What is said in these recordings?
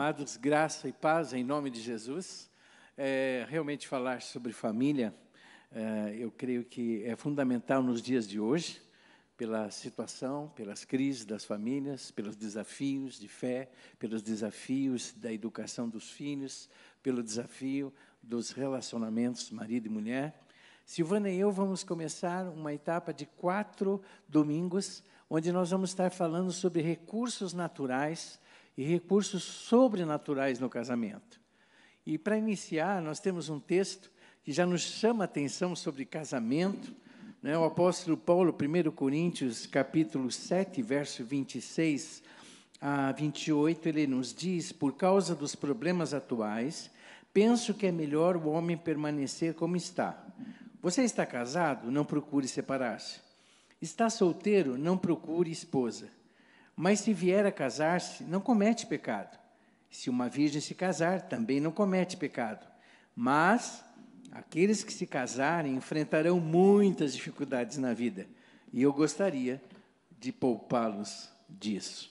Amados, graça e paz em nome de Jesus. É, realmente falar sobre família, é, eu creio que é fundamental nos dias de hoje, pela situação, pelas crises das famílias, pelos desafios de fé, pelos desafios da educação dos filhos, pelo desafio dos relacionamentos marido e mulher. Silvana e eu vamos começar uma etapa de quatro domingos, onde nós vamos estar falando sobre recursos naturais e recursos sobrenaturais no casamento. E para iniciar, nós temos um texto que já nos chama a atenção sobre casamento. Né? O apóstolo Paulo, 1 Coríntios, capítulo 7, verso 26 a 28, ele nos diz: Por causa dos problemas atuais, penso que é melhor o homem permanecer como está. Você está casado? Não procure separar-se. Está solteiro? Não procure esposa. Mas se vier a casar-se, não comete pecado. Se uma virgem se casar, também não comete pecado. Mas aqueles que se casarem enfrentarão muitas dificuldades na vida. E eu gostaria de poupá-los disso.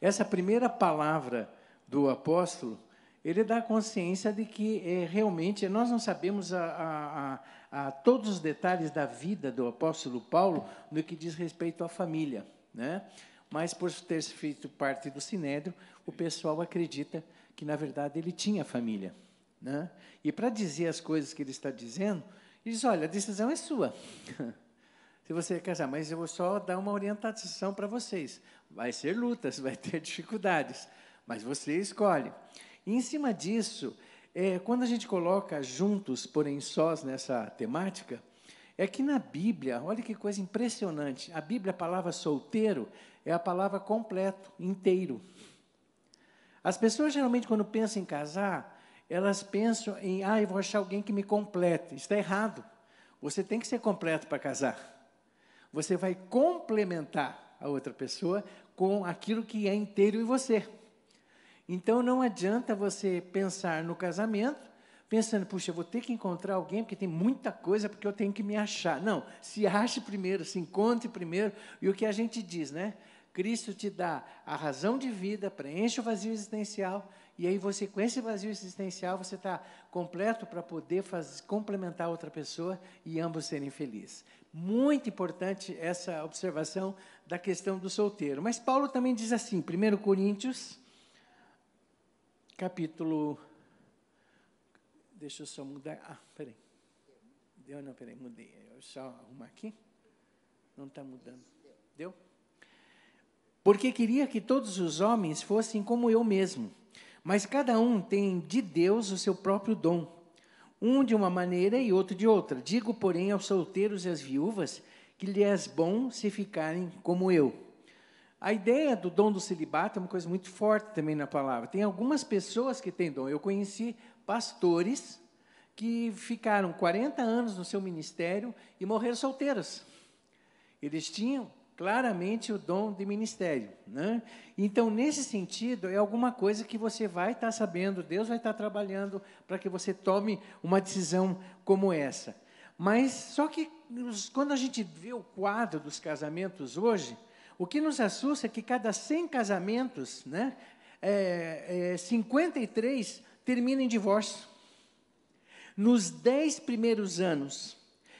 Essa primeira palavra do apóstolo, ele dá consciência de que é, realmente nós não sabemos a, a, a, todos os detalhes da vida do apóstolo Paulo no que diz respeito à família. Né? Mas por ter feito parte do Sinédrio, o pessoal acredita que, na verdade, ele tinha família. Né? E para dizer as coisas que ele está dizendo, ele diz: olha, a decisão é sua. Se você casar, mas eu vou só dar uma orientação para vocês. Vai ser lutas, vai ter dificuldades, mas você escolhe. E em cima disso, é, quando a gente coloca juntos, porém sós nessa temática, é que na Bíblia, olha que coisa impressionante, a Bíblia, a palavra solteiro, é a palavra completo, inteiro. As pessoas geralmente, quando pensam em casar, elas pensam em, ah, eu vou achar alguém que me complete. Está errado. Você tem que ser completo para casar. Você vai complementar a outra pessoa com aquilo que é inteiro em você. Então não adianta você pensar no casamento pensando, puxa, eu vou ter que encontrar alguém porque tem muita coisa porque eu tenho que me achar. Não, se ache primeiro, se encontre primeiro. E o que a gente diz, né? Cristo te dá a razão de vida, preenche o vazio existencial, e aí você, com esse vazio existencial, você está completo para poder fazer, complementar outra pessoa e ambos serem felizes. Muito importante essa observação da questão do solteiro. Mas Paulo também diz assim, 1 Coríntios, capítulo. Deixa eu só mudar. Ah, peraí. Deu? Não, peraí, mudei. Eu só arrumar aqui. Não está mudando. Deu? porque queria que todos os homens fossem como eu mesmo. Mas cada um tem de Deus o seu próprio dom, um de uma maneira e outro de outra. Digo, porém, aos solteiros e às viúvas que lhes é bom se ficarem como eu. A ideia do dom do celibato é uma coisa muito forte também na palavra. Tem algumas pessoas que têm dom. Eu conheci pastores que ficaram 40 anos no seu ministério e morreram solteiros. Eles tinham claramente o dom de ministério. Né? Então, nesse sentido, é alguma coisa que você vai estar sabendo, Deus vai estar trabalhando para que você tome uma decisão como essa. Mas, só que, quando a gente vê o quadro dos casamentos hoje, o que nos assusta é que cada 100 casamentos, né, é, é, 53 terminam em divórcio. Nos 10 primeiros anos,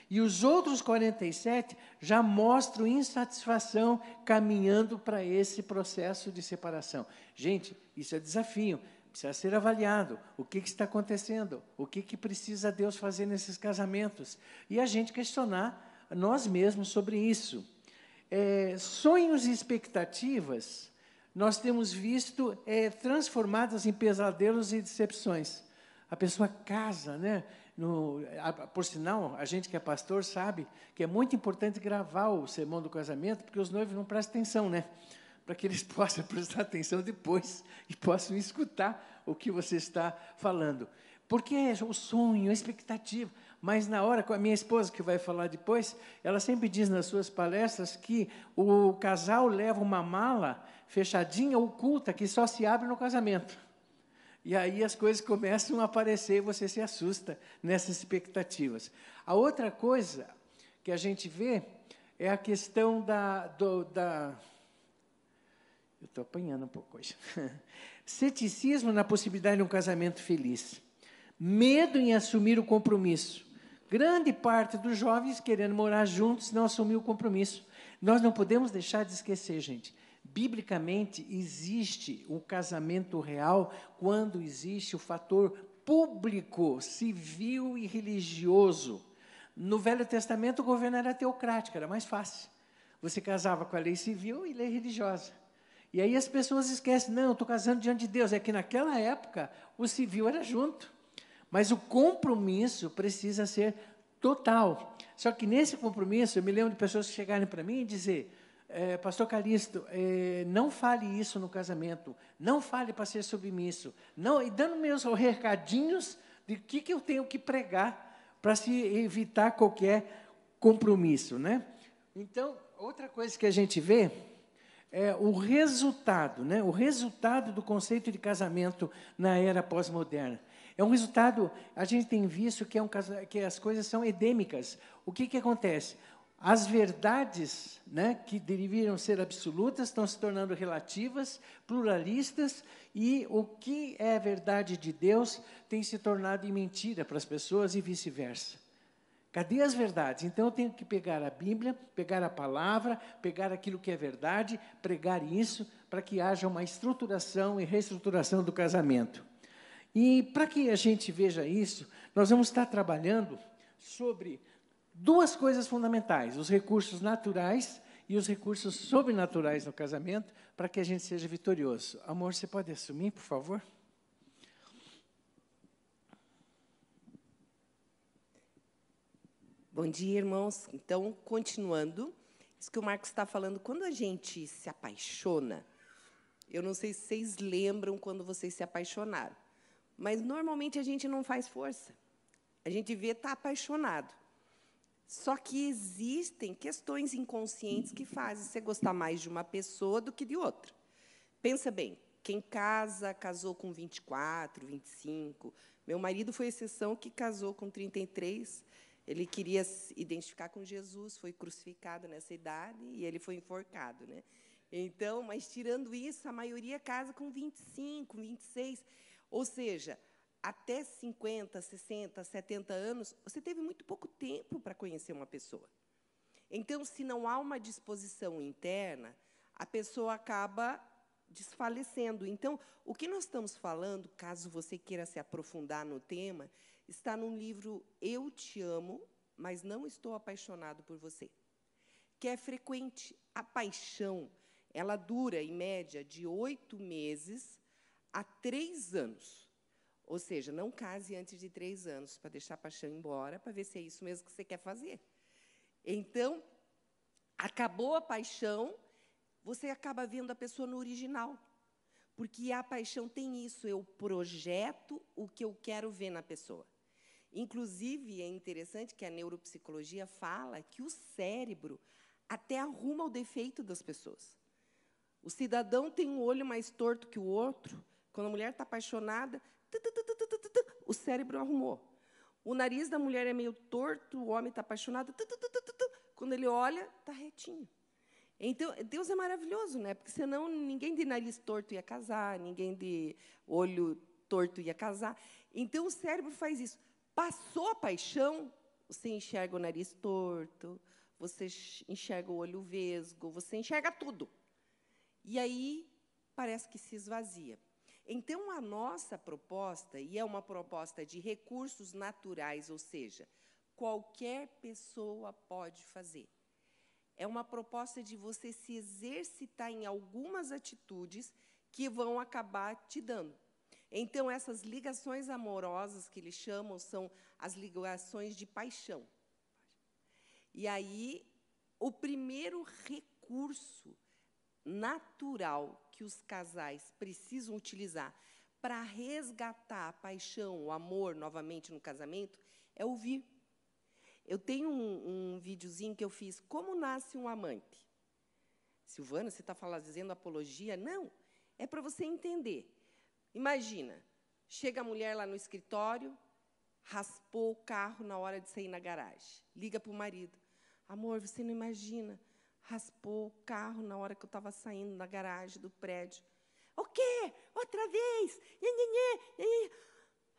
e os outros 47 já mostram insatisfação caminhando para esse processo de separação. Gente, isso é desafio, precisa ser avaliado. O que, que está acontecendo? O que, que precisa Deus fazer nesses casamentos? E a gente questionar nós mesmos sobre isso. É, sonhos e expectativas nós temos visto é, transformadas em pesadelos e decepções. A pessoa casa, né? No, a, por sinal, a gente que é pastor sabe que é muito importante gravar o sermão do casamento, porque os noivos não prestam atenção, né? Para que eles possam prestar atenção depois e possam escutar o que você está falando. Porque é o sonho, a expectativa. Mas na hora, com a minha esposa que vai falar depois, ela sempre diz nas suas palestras que o casal leva uma mala fechadinha, oculta, que só se abre no casamento. E aí as coisas começam a aparecer e você se assusta nessas expectativas. A outra coisa que a gente vê é a questão da. Do, da eu estou apanhando um pouco hoje. ceticismo na possibilidade de um casamento feliz, medo em assumir o compromisso. Grande parte dos jovens querendo morar juntos não assumir o compromisso. Nós não podemos deixar de esquecer, gente. Biblicamente existe o casamento real quando existe o fator público, civil e religioso. No Velho Testamento o governo era teocrático, era mais fácil. Você casava com a lei civil e lei religiosa. E aí as pessoas esquecem, não, estou casando diante de Deus. É que naquela época o civil era junto. Mas o compromisso precisa ser total. Só que nesse compromisso, eu me lembro de pessoas que chegarem para mim e dizer, é, Pastor Calixto, é, não fale isso no casamento, não fale para ser submisso, não, e dando meus recadinhos de que, que eu tenho que pregar para se evitar qualquer compromisso, né? Então, outra coisa que a gente vê é o resultado, né? O resultado do conceito de casamento na era pós-moderna. É um resultado, a gente tem visto que, é um, que as coisas são edêmicas. O que, que acontece? As verdades né, que deveriam ser absolutas estão se tornando relativas, pluralistas, e o que é verdade de Deus tem se tornado mentira para as pessoas e vice-versa. Cadê as verdades? Então eu tenho que pegar a Bíblia, pegar a palavra, pegar aquilo que é verdade, pregar isso, para que haja uma estruturação e reestruturação do casamento. E para que a gente veja isso, nós vamos estar trabalhando sobre duas coisas fundamentais: os recursos naturais e os recursos sobrenaturais no casamento, para que a gente seja vitorioso. Amor, você pode assumir, por favor? Bom dia, irmãos. Então, continuando, isso que o Marcos está falando, quando a gente se apaixona, eu não sei se vocês lembram quando vocês se apaixonaram, mas normalmente a gente não faz força. A gente vê tá apaixonado. Só que existem questões inconscientes que fazem você gostar mais de uma pessoa do que de outra. Pensa bem, quem casa, casou com 24, 25. Meu marido foi exceção que casou com 33. Ele queria se identificar com Jesus, foi crucificado nessa idade e ele foi enforcado, né? Então, mas tirando isso, a maioria casa com 25, 26. Ou seja, até 50, 60, 70 anos, você teve muito pouco tempo para conhecer uma pessoa. Então, se não há uma disposição interna, a pessoa acaba desfalecendo. Então, o que nós estamos falando, caso você queira se aprofundar no tema, está no livro Eu Te Amo, mas não estou apaixonado por você. Que é frequente. A paixão, ela dura, em média, de oito meses a três anos. Ou seja, não case antes de três anos para deixar a paixão embora, para ver se é isso mesmo que você quer fazer. Então, acabou a paixão, você acaba vendo a pessoa no original. Porque a paixão tem isso, eu projeto o que eu quero ver na pessoa. Inclusive, é interessante que a neuropsicologia fala que o cérebro até arruma o defeito das pessoas. O cidadão tem um olho mais torto que o outro. Quando a mulher está apaixonada, o cérebro arrumou. O nariz da mulher é meio torto, o homem está apaixonado. Quando ele olha, está retinho. Então, Deus é maravilhoso, né? Porque senão ninguém de nariz torto ia casar, ninguém de olho torto ia casar. Então, o cérebro faz isso. Passou a paixão, você enxerga o nariz torto, você enxerga o olho vesgo, você enxerga tudo. E aí parece que se esvazia. Então, a nossa proposta, e é uma proposta de recursos naturais, ou seja, qualquer pessoa pode fazer. É uma proposta de você se exercitar em algumas atitudes que vão acabar te dando. Então, essas ligações amorosas que eles chamam são as ligações de paixão. E aí, o primeiro recurso natural que os casais precisam utilizar para resgatar a paixão, o amor novamente no casamento é ouvir. Eu tenho um, um videozinho que eu fiz, Como Nasce um Amante. Silvana, você está dizendo apologia? Não, é para você entender. Imagina, chega a mulher lá no escritório, raspou o carro na hora de sair na garagem. Liga para o marido. Amor, você não imagina, raspou o carro na hora que eu estava saindo da garagem do prédio. O quê? Outra vez? Nhê, nhê, nhê.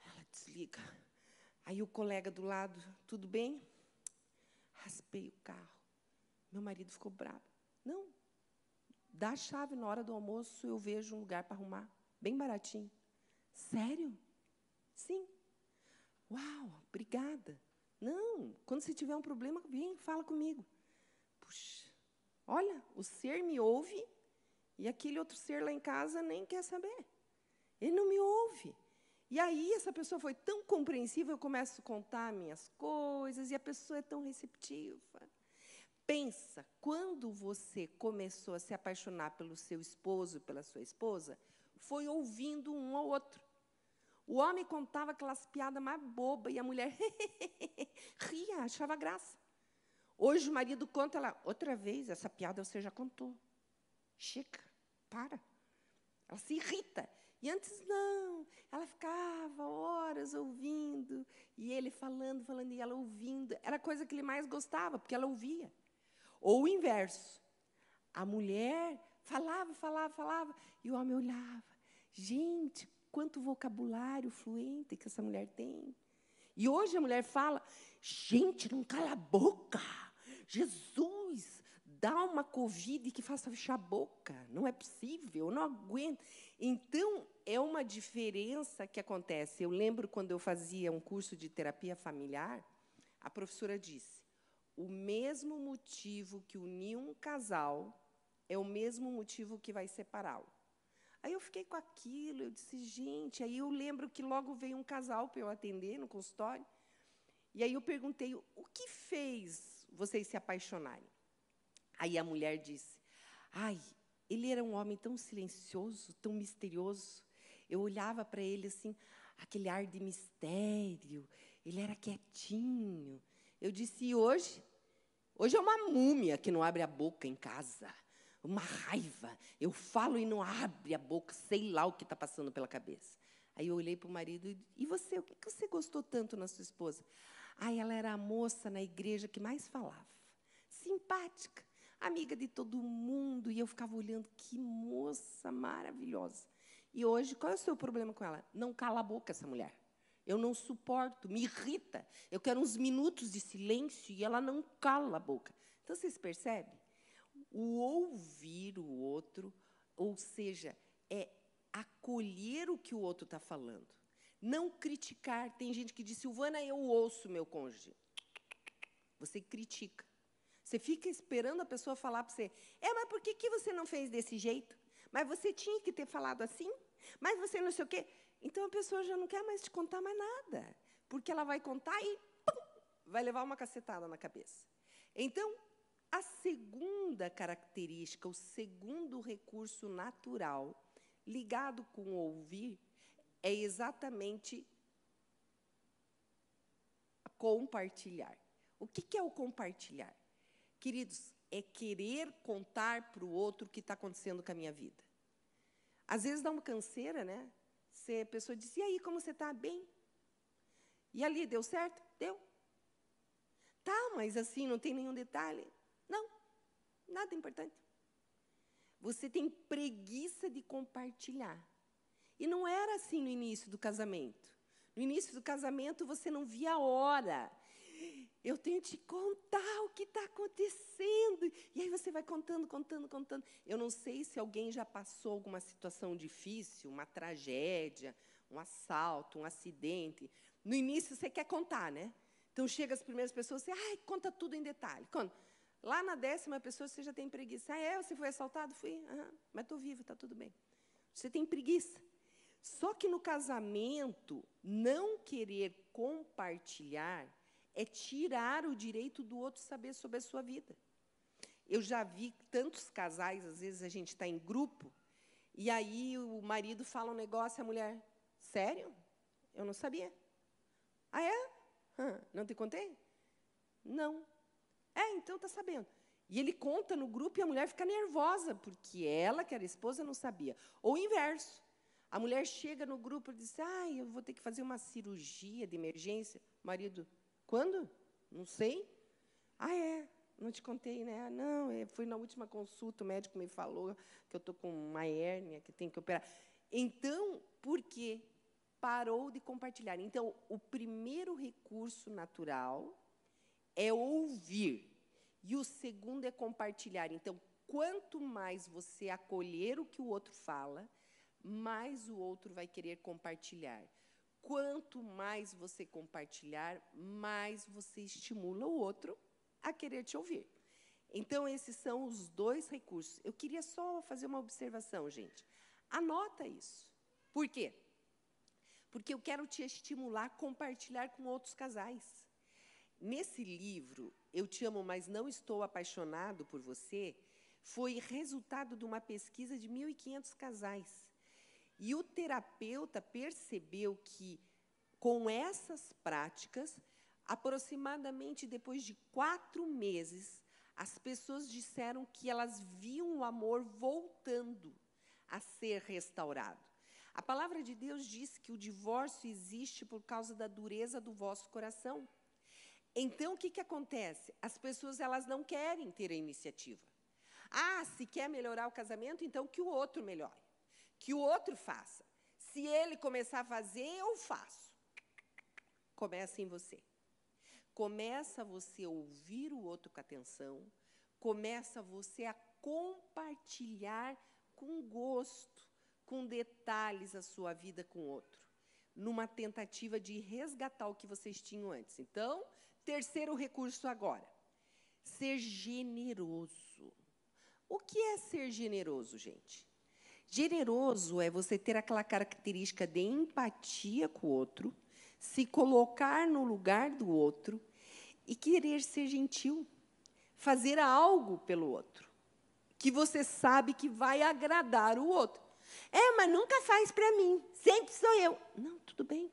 Ela desliga. Aí o colega do lado, tudo bem? Raspei o carro. Meu marido ficou bravo. Não, dá a chave na hora do almoço, eu vejo um lugar para arrumar, bem baratinho. Sério? Sim. Uau, obrigada. Não, quando você tiver um problema, vem, fala comigo. Puxa, olha, o ser me ouve e aquele outro ser lá em casa nem quer saber. Ele não me ouve. E aí essa pessoa foi tão compreensiva, eu começo a contar minhas coisas e a pessoa é tão receptiva. Pensa, quando você começou a se apaixonar pelo seu esposo, pela sua esposa, foi ouvindo um ao outro. O homem contava aquelas piadas mais bobas e a mulher ria, achava graça. Hoje o marido conta ela, outra vez, essa piada você já contou. Chica, para. Ela se irrita. E antes não, ela ficava horas ouvindo, e ele falando, falando, e ela ouvindo. Era a coisa que ele mais gostava, porque ela ouvia. Ou o inverso. A mulher falava, falava, falava, e o homem olhava. Gente, quanto vocabulário fluente que essa mulher tem. E hoje a mulher fala: gente, não cala a boca. Jesus, dá uma Covid que faça fechar a boca. Não é possível, eu não aguento. Então, é uma diferença que acontece. Eu lembro quando eu fazia um curso de terapia familiar, a professora disse: o mesmo motivo que uniu um casal é o mesmo motivo que vai separá-lo. Aí eu fiquei com aquilo, eu disse, gente, aí eu lembro que logo veio um casal para eu atender no consultório. E aí eu perguntei, o que fez vocês se apaixonarem? Aí a mulher disse, ai, ele era um homem tão silencioso, tão misterioso. Eu olhava para ele assim, aquele ar de mistério, ele era quietinho. Eu disse, e hoje? Hoje é uma múmia que não abre a boca em casa. Uma raiva. Eu falo e não abre a boca, sei lá o que está passando pela cabeça. Aí eu olhei para o marido e e você, o que que você gostou tanto na sua esposa? Ai, ela era a moça na igreja que mais falava. Simpática, amiga de todo mundo. E eu ficava olhando, que moça maravilhosa. E hoje, qual é o seu problema com ela? Não cala a boca essa mulher. Eu não suporto, me irrita. Eu quero uns minutos de silêncio e ela não cala a boca. Então, vocês percebem? O ouvir o outro, ou seja, é acolher o que o outro está falando. Não criticar. Tem gente que diz, Silvana, eu ouço meu cônjuge. Você critica. Você fica esperando a pessoa falar para você, é, mas por que, que você não fez desse jeito? Mas você tinha que ter falado assim? Mas você não sei o quê. Então a pessoa já não quer mais te contar mais nada, porque ela vai contar e pum, vai levar uma cacetada na cabeça. Então, a segunda característica, o segundo recurso natural ligado com ouvir é exatamente compartilhar. O que que é o compartilhar? Queridos, é querer contar para o outro o que está acontecendo com a minha vida. Às vezes dá uma canseira, né? Você, a pessoa diz, e aí, como você está? Bem. E ali, deu certo? Deu. Tá, mas assim, não tem nenhum detalhe? Não, nada importante. Você tem preguiça de compartilhar. E não era assim no início do casamento. No início do casamento, você não via a hora. Eu tenho que te contar o que está acontecendo. E aí você vai contando, contando, contando. Eu não sei se alguém já passou alguma situação difícil, uma tragédia, um assalto, um acidente. No início você quer contar, né? Então chega as primeiras pessoas, você, ai, conta tudo em detalhe. Quando? Lá na décima pessoa você já tem preguiça. Ah, é? Você foi assaltado? Fui. Uhum. Mas estou vivo, está tudo bem. Você tem preguiça. Só que no casamento, não querer compartilhar é tirar o direito do outro saber sobre a sua vida. Eu já vi tantos casais, às vezes a gente está em grupo, e aí o marido fala um negócio e a mulher, sério? Eu não sabia. Ah, é? Não te contei? Não. É, então está sabendo. E ele conta no grupo e a mulher fica nervosa, porque ela, que era esposa, não sabia. Ou o inverso. A mulher chega no grupo e diz: Ah, eu vou ter que fazer uma cirurgia de emergência. Marido, quando? Não sei. Ah, é. Não te contei, né? Não, eu fui na última consulta, o médico me falou que eu estou com uma hérnia, que tem que operar. Então, por quê? Parou de compartilhar. Então, o primeiro recurso natural é ouvir. E o segundo é compartilhar. Então, quanto mais você acolher o que o outro fala, mais o outro vai querer compartilhar. Quanto mais você compartilhar, mais você estimula o outro a querer te ouvir. Então, esses são os dois recursos. Eu queria só fazer uma observação, gente. Anota isso. Por quê? Porque eu quero te estimular a compartilhar com outros casais. Nesse livro, Eu Te Amo, Mas Não Estou Apaixonado por Você, foi resultado de uma pesquisa de 1.500 casais. E o terapeuta percebeu que, com essas práticas, aproximadamente depois de quatro meses, as pessoas disseram que elas viam o amor voltando a ser restaurado. A palavra de Deus diz que o divórcio existe por causa da dureza do vosso coração. Então, o que, que acontece? As pessoas elas não querem ter a iniciativa. Ah, se quer melhorar o casamento, então que o outro melhore. Que o outro faça. Se ele começar a fazer, eu faço. Começa em você. Começa você a ouvir o outro com atenção. Começa você a compartilhar com gosto, com detalhes a sua vida com o outro, numa tentativa de resgatar o que vocês tinham antes. Então, terceiro recurso agora: ser generoso. O que é ser generoso, gente? Generoso é você ter aquela característica de empatia com o outro, se colocar no lugar do outro e querer ser gentil, fazer algo pelo outro que você sabe que vai agradar o outro. É, mas nunca faz para mim, sempre sou eu. Não, tudo bem.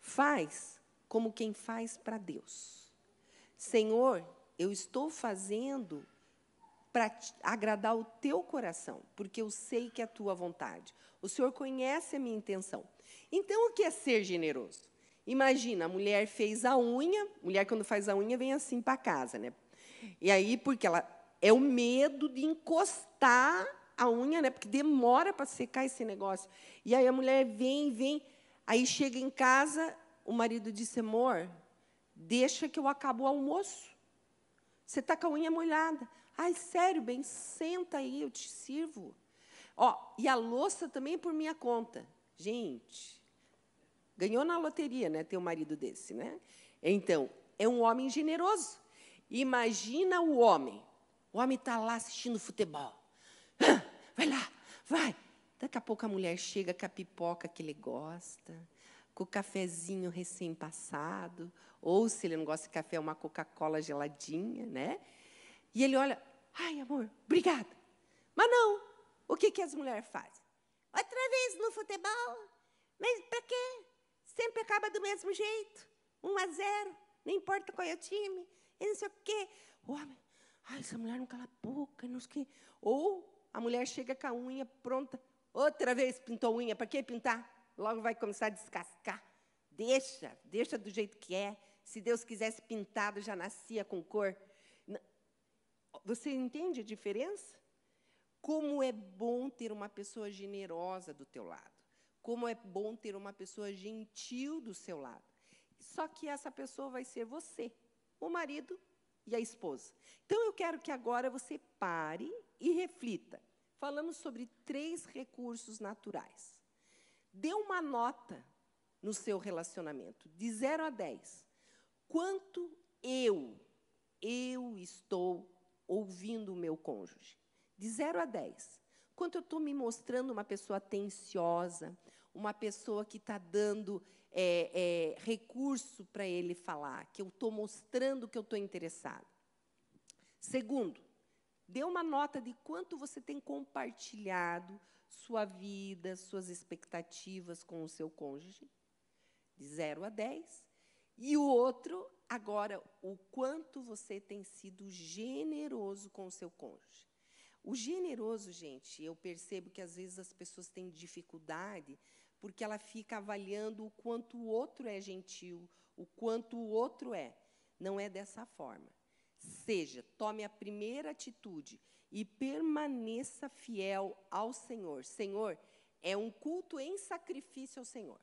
Faz como quem faz para Deus. Senhor, eu estou fazendo para agradar o teu coração, porque eu sei que é a tua vontade. O Senhor conhece a minha intenção. Então, o que é ser generoso? Imagina, a mulher fez a unha, mulher quando faz a unha vem assim para casa, né? E aí, porque ela é o medo de encostar a unha, né? Porque demora para secar esse negócio. E aí a mulher vem, vem, aí chega em casa, o marido disse: "Amor, deixa que eu acabo o almoço. Você está com a unha molhada. Ai, sério, bem, senta aí, eu te sirvo. Ó, e a louça também é por minha conta. Gente, ganhou na loteria, né? Ter um marido desse, né? Então, é um homem generoso. Imagina o homem o homem está lá assistindo futebol. Vai lá, vai. Daqui a pouco a mulher chega com a pipoca que ele gosta, com o cafezinho recém-passado, ou se ele não gosta de café, uma Coca-Cola geladinha, né? E ele olha, ai, amor, obrigada. Mas não, o que, que as mulheres fazem? Outra vez no futebol. Mas para quê? Sempre acaba do mesmo jeito. Um a zero, não importa qual é o time, e não sei o quê. O homem, Ai, essa mulher não cala a boca, não sei o quê. Ou a mulher chega com a unha pronta, outra vez pintou unha, para que pintar? Logo vai começar a descascar. Deixa, deixa do jeito que é. Se Deus quisesse pintado, já nascia com cor. Você entende a diferença? Como é bom ter uma pessoa generosa do teu lado. Como é bom ter uma pessoa gentil do seu lado. Só que essa pessoa vai ser você, o marido e a esposa. Então, eu quero que agora você pare e reflita. Falamos sobre três recursos naturais. Dê uma nota no seu relacionamento, de 0 a 10. Quanto eu, eu estou ouvindo o meu cônjuge? De 0 a 10. Quanto eu estou me mostrando uma pessoa atenciosa, uma pessoa que está dando é, é, recurso para ele falar, que eu estou mostrando que eu estou interessado. Segundo, dê uma nota de quanto você tem compartilhado sua vida, suas expectativas com o seu cônjuge, de 0 a 10. E o outro, agora, o quanto você tem sido generoso com o seu cônjuge. O generoso, gente, eu percebo que às vezes as pessoas têm dificuldade porque ela fica avaliando o quanto o outro é gentil, o quanto o outro é. Não é dessa forma. seja, tome a primeira atitude e permaneça fiel ao Senhor. Senhor, é um culto em sacrifício ao Senhor,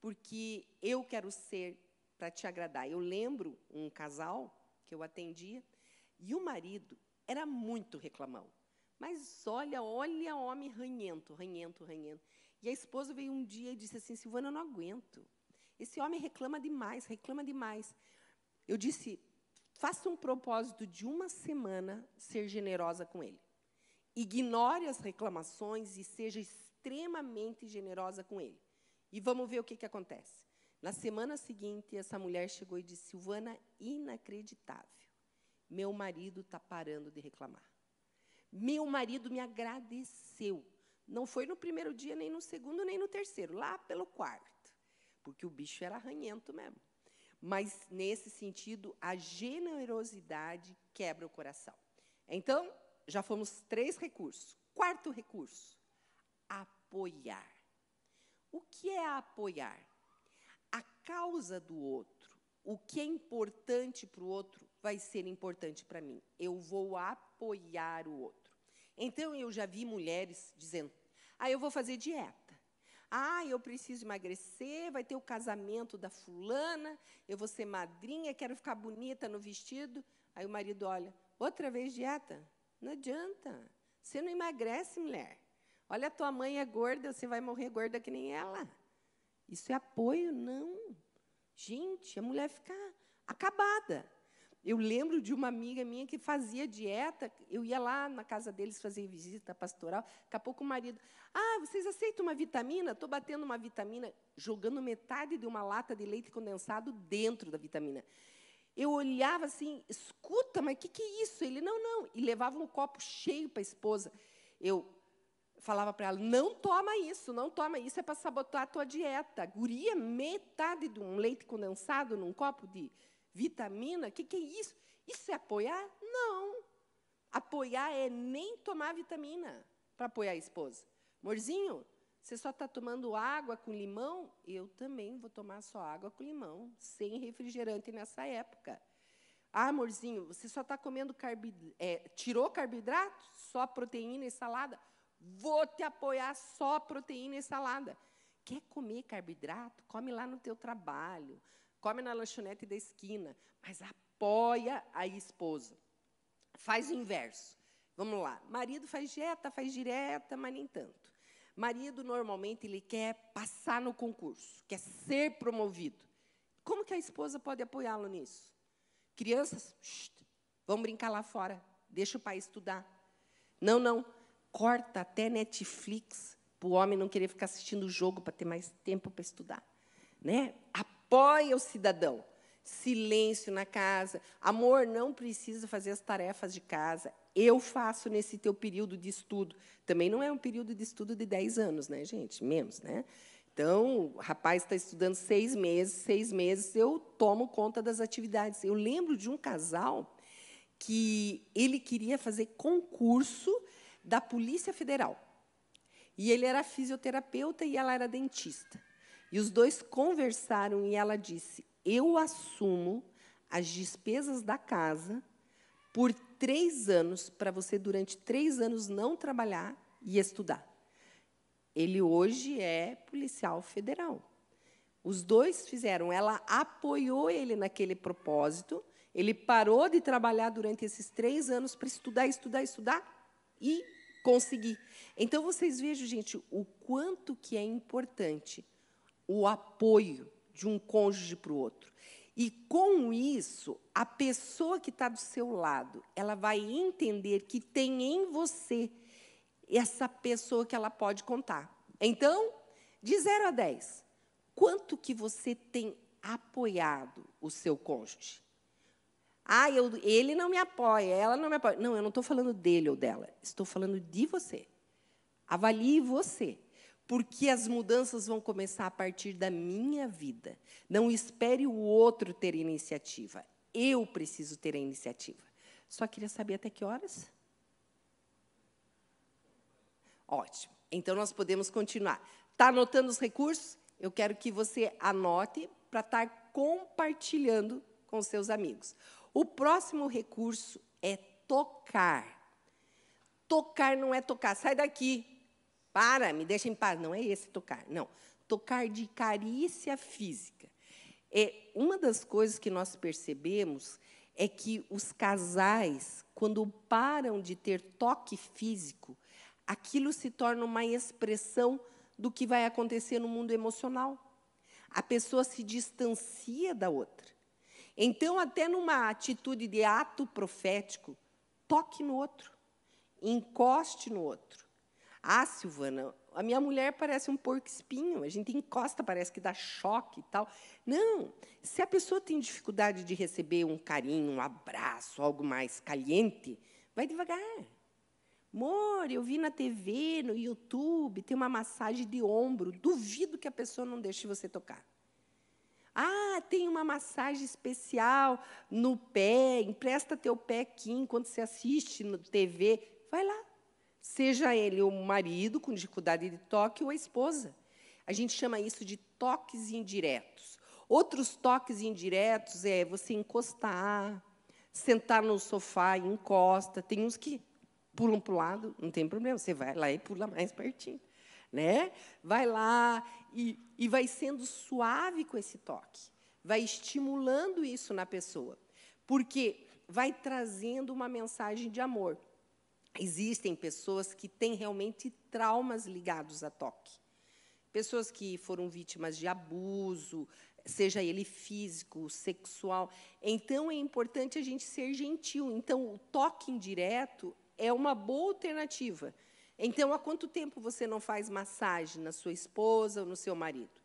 porque eu quero ser para te agradar. Eu lembro um casal que eu atendia e o marido era muito reclamão. Mas olha, olha homem ranhento, ranhento, ranhento. E a esposa veio um dia e disse assim: Silvana, eu não aguento. Esse homem reclama demais, reclama demais. Eu disse: faça um propósito de uma semana ser generosa com ele. Ignore as reclamações e seja extremamente generosa com ele. E vamos ver o que, que acontece. Na semana seguinte, essa mulher chegou e disse: Silvana, inacreditável. Meu marido está parando de reclamar. Meu marido me agradeceu. Não foi no primeiro dia, nem no segundo, nem no terceiro, lá pelo quarto. Porque o bicho era arranhento mesmo. Mas, nesse sentido, a generosidade quebra o coração. Então, já fomos três recursos. Quarto recurso: apoiar. O que é apoiar? Causa do outro, o que é importante para o outro, vai ser importante para mim. Eu vou apoiar o outro. Então, eu já vi mulheres dizendo: ah, eu vou fazer dieta. Ah, eu preciso emagrecer, vai ter o casamento da fulana, eu vou ser madrinha, quero ficar bonita no vestido. Aí o marido olha: outra vez dieta? Não adianta. Você não emagrece, mulher. Olha, tua mãe é gorda, você vai morrer gorda que nem ela. Isso é apoio? Não. Gente, a mulher fica acabada. Eu lembro de uma amiga minha que fazia dieta, eu ia lá na casa deles fazer visita pastoral, daqui a pouco o marido, ah, vocês aceitam uma vitamina? Estou batendo uma vitamina, jogando metade de uma lata de leite condensado dentro da vitamina. Eu olhava assim, escuta, mas o que, que é isso? Ele, não, não. E levava um copo cheio para a esposa. Eu falava para ela, não toma isso, não toma isso, é para sabotar a tua dieta. Guria, metade de um leite condensado num copo de vitamina, o que, que é isso? Isso é apoiar? Não. Apoiar é nem tomar vitamina para apoiar a esposa. Morzinho, você só está tomando água com limão? Eu também vou tomar só água com limão, sem refrigerante nessa época. Ah, amorzinho, você só está comendo carboidrato, é, tirou carboidrato? Só proteína e salada? Vou te apoiar só proteína e salada. Quer comer carboidrato? Come lá no teu trabalho come na lanchonete da esquina, mas apoia a esposa. Faz o inverso. Vamos lá. Marido faz dieta, faz direta, mas nem tanto. Marido, normalmente, ele quer passar no concurso, quer ser promovido. Como que a esposa pode apoiá-lo nisso? Crianças, vão brincar lá fora, deixa o pai estudar. Não, não, corta até Netflix para o homem não querer ficar assistindo o jogo para ter mais tempo para estudar. Né? apoia o cidadão. Silêncio na casa. Amor, não precisa fazer as tarefas de casa. Eu faço nesse teu período de estudo. Também não é um período de estudo de 10 anos, né, gente? Menos, né? Então, o rapaz está estudando seis meses, seis meses, eu tomo conta das atividades. Eu lembro de um casal que ele queria fazer concurso da Polícia Federal. E ele era fisioterapeuta e ela era dentista. E os dois conversaram e ela disse: Eu assumo as despesas da casa por três anos, para você, durante três anos, não trabalhar e estudar. Ele hoje é policial federal. Os dois fizeram, ela apoiou ele naquele propósito, ele parou de trabalhar durante esses três anos para estudar, estudar, estudar e conseguir. Então, vocês vejam, gente, o quanto que é importante o apoio de um cônjuge para o outro. E com isso, a pessoa que está do seu lado, ela vai entender que tem em você essa pessoa que ela pode contar. Então, de 0 a 10, quanto que você tem apoiado o seu cônjuge? Ah, eu, ele não me apoia, ela não me apoia. Não, eu não estou falando dele ou dela, estou falando de você. Avalie você porque as mudanças vão começar a partir da minha vida. Não espere o outro ter iniciativa. Eu preciso ter a iniciativa. Só queria saber até que horas? Ótimo. Então, nós podemos continuar. Está anotando os recursos? Eu quero que você anote para estar compartilhando com seus amigos. O próximo recurso é tocar. Tocar não é tocar, sai daqui, para, me deixa em paz. Não é esse tocar, não. Tocar de carícia física. É uma das coisas que nós percebemos é que os casais, quando param de ter toque físico, aquilo se torna uma expressão do que vai acontecer no mundo emocional. A pessoa se distancia da outra. Então, até numa atitude de ato profético, toque no outro, encoste no outro. Ah, Silvana, a minha mulher parece um porco espinho, a gente encosta, parece que dá choque e tal. Não, se a pessoa tem dificuldade de receber um carinho, um abraço, algo mais caliente, vai devagar. Amor, eu vi na TV, no YouTube, tem uma massagem de ombro. Duvido que a pessoa não deixe você tocar. Ah, tem uma massagem especial no pé, empresta teu pé aqui enquanto você assiste no TV. Vai lá, seja ele o marido com dificuldade de toque ou a esposa. A gente chama isso de toques indiretos. Outros toques indiretos é você encostar, sentar no sofá e encosta. Tem uns que pulam para o lado, não tem problema, você vai lá e pula mais pertinho. Né? Vai lá e, e vai sendo suave com esse toque, vai estimulando isso na pessoa, porque vai trazendo uma mensagem de amor. Existem pessoas que têm realmente traumas ligados a toque. Pessoas que foram vítimas de abuso, seja ele físico, sexual. Então, é importante a gente ser gentil. Então, o toque indireto é uma boa alternativa. Então, há quanto tempo você não faz massagem na sua esposa ou no seu marido?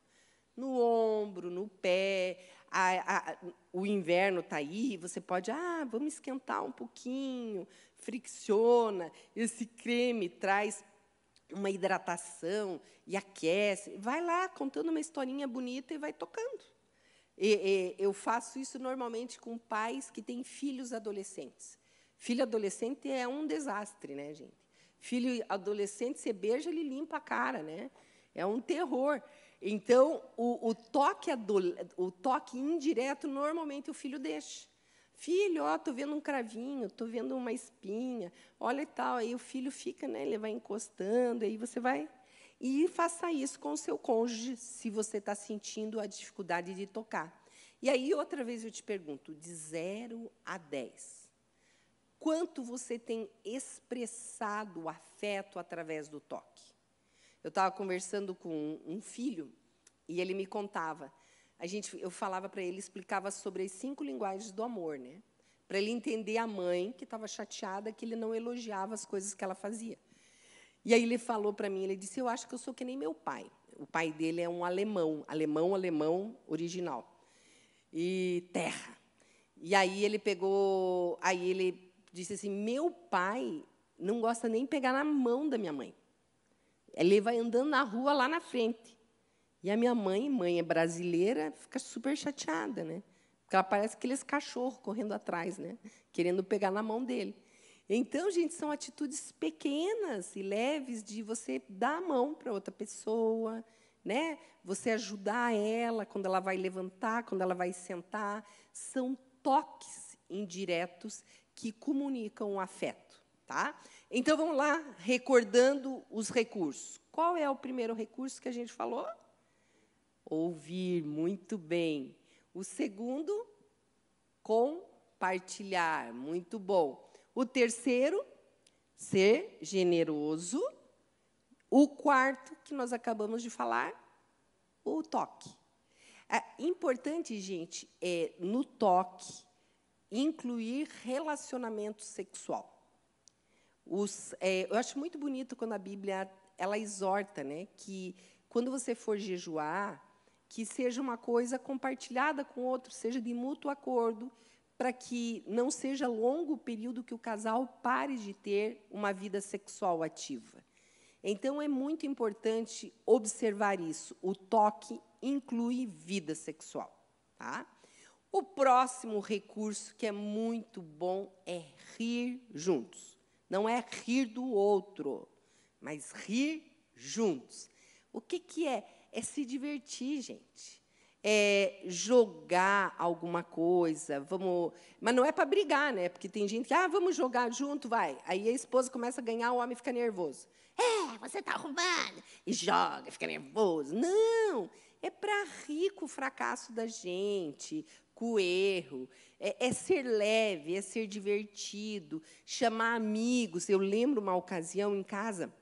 No ombro, no pé. A, a, o inverno está aí, você pode, ah, vamos esquentar um pouquinho, fricciona, esse creme traz uma hidratação e aquece. Vai lá contando uma historinha bonita e vai tocando. E, e, eu faço isso normalmente com pais que têm filhos adolescentes. Filho adolescente é um desastre, né, gente? Filho adolescente, você beija, ele limpa a cara, né? É um terror. Então, o, o toque, o toque indireto, normalmente, o filho deixa. Filho, ó, tô vendo um cravinho, tô vendo uma espinha, olha e tal. Aí o filho fica, né? Ele vai encostando, aí você vai e faça isso com o seu cônjuge, se você está sentindo a dificuldade de tocar. E aí outra vez eu te pergunto, de 0 a 10, quanto você tem expressado o afeto através do toque? Eu estava conversando com um filho e ele me contava a gente, eu falava para ele, explicava sobre as cinco linguagens do amor, né? Para ele entender a mãe que estava chateada que ele não elogiava as coisas que ela fazia. E aí ele falou para mim, ele disse: "Eu acho que eu sou que nem meu pai. O pai dele é um alemão, alemão, alemão original. E terra. E aí ele pegou, aí ele disse assim: "Meu pai não gosta nem pegar na mão da minha mãe. Ele vai andando na rua lá na frente. E a minha mãe, mãe é brasileira, fica super chateada, né? Porque ela parece aqueles cachorros correndo atrás, né? Querendo pegar na mão dele. Então, gente, são atitudes pequenas e leves de você dar a mão para outra pessoa, né? Você ajudar ela quando ela vai levantar, quando ela vai sentar. São toques indiretos que comunicam o afeto, tá? Então, vamos lá, recordando os recursos. Qual é o primeiro recurso que a gente falou? Ouvir, muito bem. O segundo, compartilhar, muito bom. O terceiro, ser generoso. O quarto, que nós acabamos de falar, o toque. É importante, gente, é, no toque, incluir relacionamento sexual. Os, é, eu acho muito bonito quando a Bíblia ela exorta né, que, quando você for jejuar, que seja uma coisa compartilhada com o outro, seja de mútuo acordo, para que não seja longo o período que o casal pare de ter uma vida sexual ativa. Então, é muito importante observar isso. O toque inclui vida sexual. Tá? O próximo recurso, que é muito bom, é rir juntos. Não é rir do outro, mas rir juntos. O que, que é? é se divertir, gente. é, jogar alguma coisa, vamos. Mas não é para brigar, né? Porque tem gente que, ah, vamos jogar junto, vai. Aí a esposa começa a ganhar, o homem fica nervoso. É, você está roubando. E joga, fica nervoso. Não! É para rir com o fracasso da gente, com o erro. É, é, ser leve, é ser divertido, chamar amigos. Eu lembro uma ocasião em casa,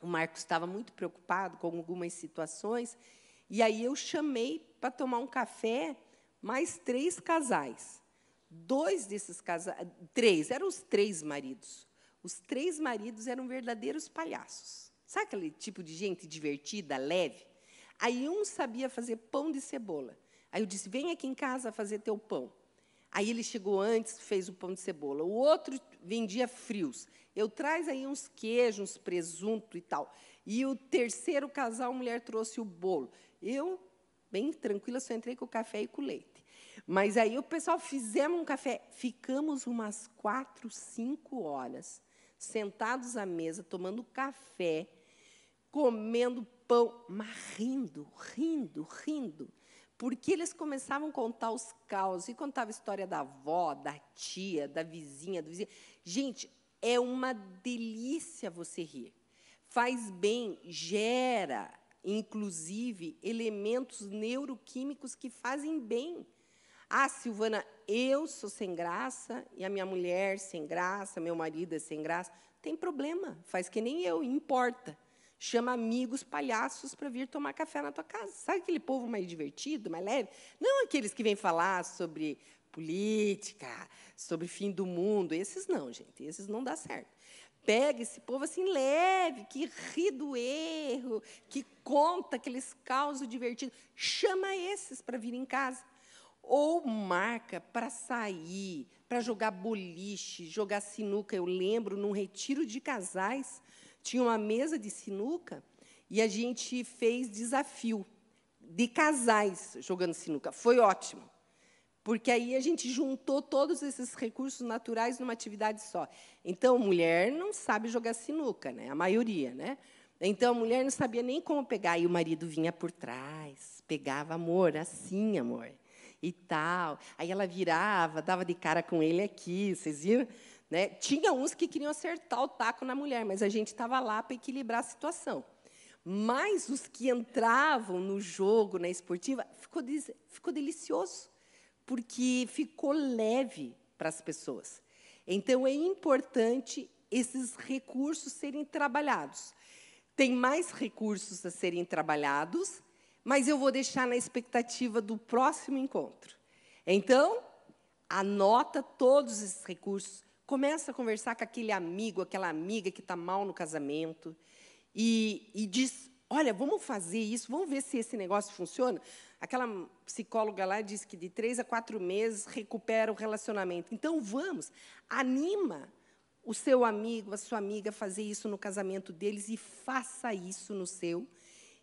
o Marcos estava muito preocupado com algumas situações, e aí eu chamei para tomar um café mais três casais. Dois desses casais, três, eram os três maridos. Os três maridos eram verdadeiros palhaços. Sabe aquele tipo de gente divertida, leve? Aí um sabia fazer pão de cebola. Aí eu disse: vem aqui em casa fazer teu pão. Aí ele chegou antes, fez o pão de cebola. O outro vendia frios. Eu traz aí uns queijos, uns presunto e tal. E o terceiro casal, a mulher trouxe o bolo. Eu, bem tranquila, só entrei com o café e com o leite. Mas aí o pessoal fizemos um café. Ficamos umas quatro, cinco horas sentados à mesa, tomando café, comendo pão, mas rindo, rindo, rindo. Porque eles começavam a contar os causos, e contava a história da avó, da tia, da vizinha, do vizinho. Gente, é uma delícia você rir. Faz bem, gera, inclusive, elementos neuroquímicos que fazem bem. Ah, Silvana, eu sou sem graça e a minha mulher sem graça, meu marido é sem graça. Tem problema, faz que nem eu, importa. Chama amigos palhaços para vir tomar café na tua casa. Sabe aquele povo mais divertido, mais leve? Não aqueles que vêm falar sobre política, sobre fim do mundo. Esses não, gente. Esses não dá certo. Pega esse povo assim leve, que ri do erro, que conta aqueles causos divertidos. Chama esses para vir em casa ou marca para sair, para jogar boliche, jogar sinuca. Eu lembro, num retiro de casais, tinha uma mesa de sinuca e a gente fez desafio de casais jogando sinuca. Foi ótimo, porque aí a gente juntou todos esses recursos naturais numa atividade só. Então, mulher não sabe jogar sinuca, né? a maioria. Né? Então, a mulher não sabia nem como pegar, e o marido vinha por trás, pegava, amor, assim, amor e tal. Aí ela virava, dava de cara com ele aqui, vocês viram? Né? Tinha uns que queriam acertar o taco na mulher, mas a gente estava lá para equilibrar a situação. Mas os que entravam no jogo, na esportiva, ficou, ficou delicioso, porque ficou leve para as pessoas. Então, é importante esses recursos serem trabalhados. Tem mais recursos a serem trabalhados, mas eu vou deixar na expectativa do próximo encontro. Então, anota todos esses recursos, começa a conversar com aquele amigo, aquela amiga que está mal no casamento, e, e diz, olha, vamos fazer isso, vamos ver se esse negócio funciona. Aquela psicóloga lá disse que de três a quatro meses recupera o relacionamento. Então, vamos, anima o seu amigo, a sua amiga a fazer isso no casamento deles e faça isso no seu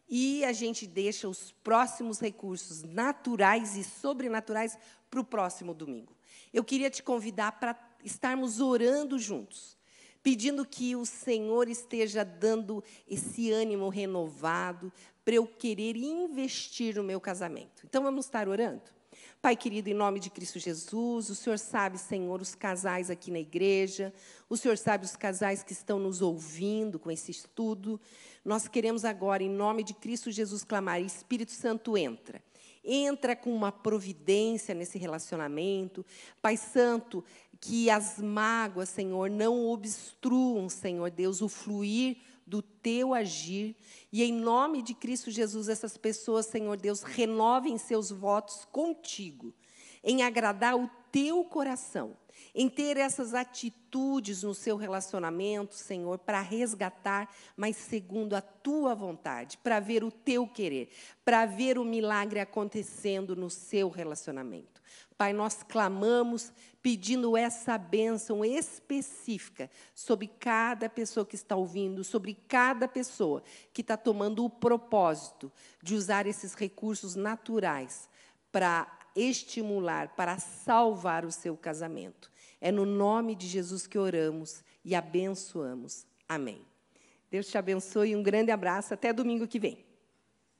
e a gente deixa os próximos recursos naturais e sobrenaturais para o próximo domingo. Eu queria te convidar para estarmos orando juntos, pedindo que o Senhor esteja dando esse ânimo renovado para eu querer investir no meu casamento. Então vamos estar orando? Pai querido, em nome de Cristo Jesus, o Senhor sabe, Senhor, os casais aqui na igreja, o Senhor sabe os casais que estão nos ouvindo com esse estudo. Nós queremos agora, em nome de Cristo Jesus, clamar: Espírito Santo, entra. Entra com uma providência nesse relacionamento. Pai Santo, que as mágoas, Senhor, não obstruam, Senhor Deus, o fluir do teu agir. E em nome de Cristo Jesus, essas pessoas, Senhor Deus, renovem seus votos contigo, em agradar o teu coração em ter essas atitudes no seu relacionamento, Senhor, para resgatar, mas segundo a tua vontade, para ver o teu querer, para ver o milagre acontecendo no seu relacionamento. Pai, nós clamamos pedindo essa bênção específica sobre cada pessoa que está ouvindo, sobre cada pessoa que está tomando o propósito de usar esses recursos naturais para estimular, para salvar o seu casamento. É no nome de Jesus que oramos e abençoamos. Amém. Deus te abençoe e um grande abraço. Até domingo que vem.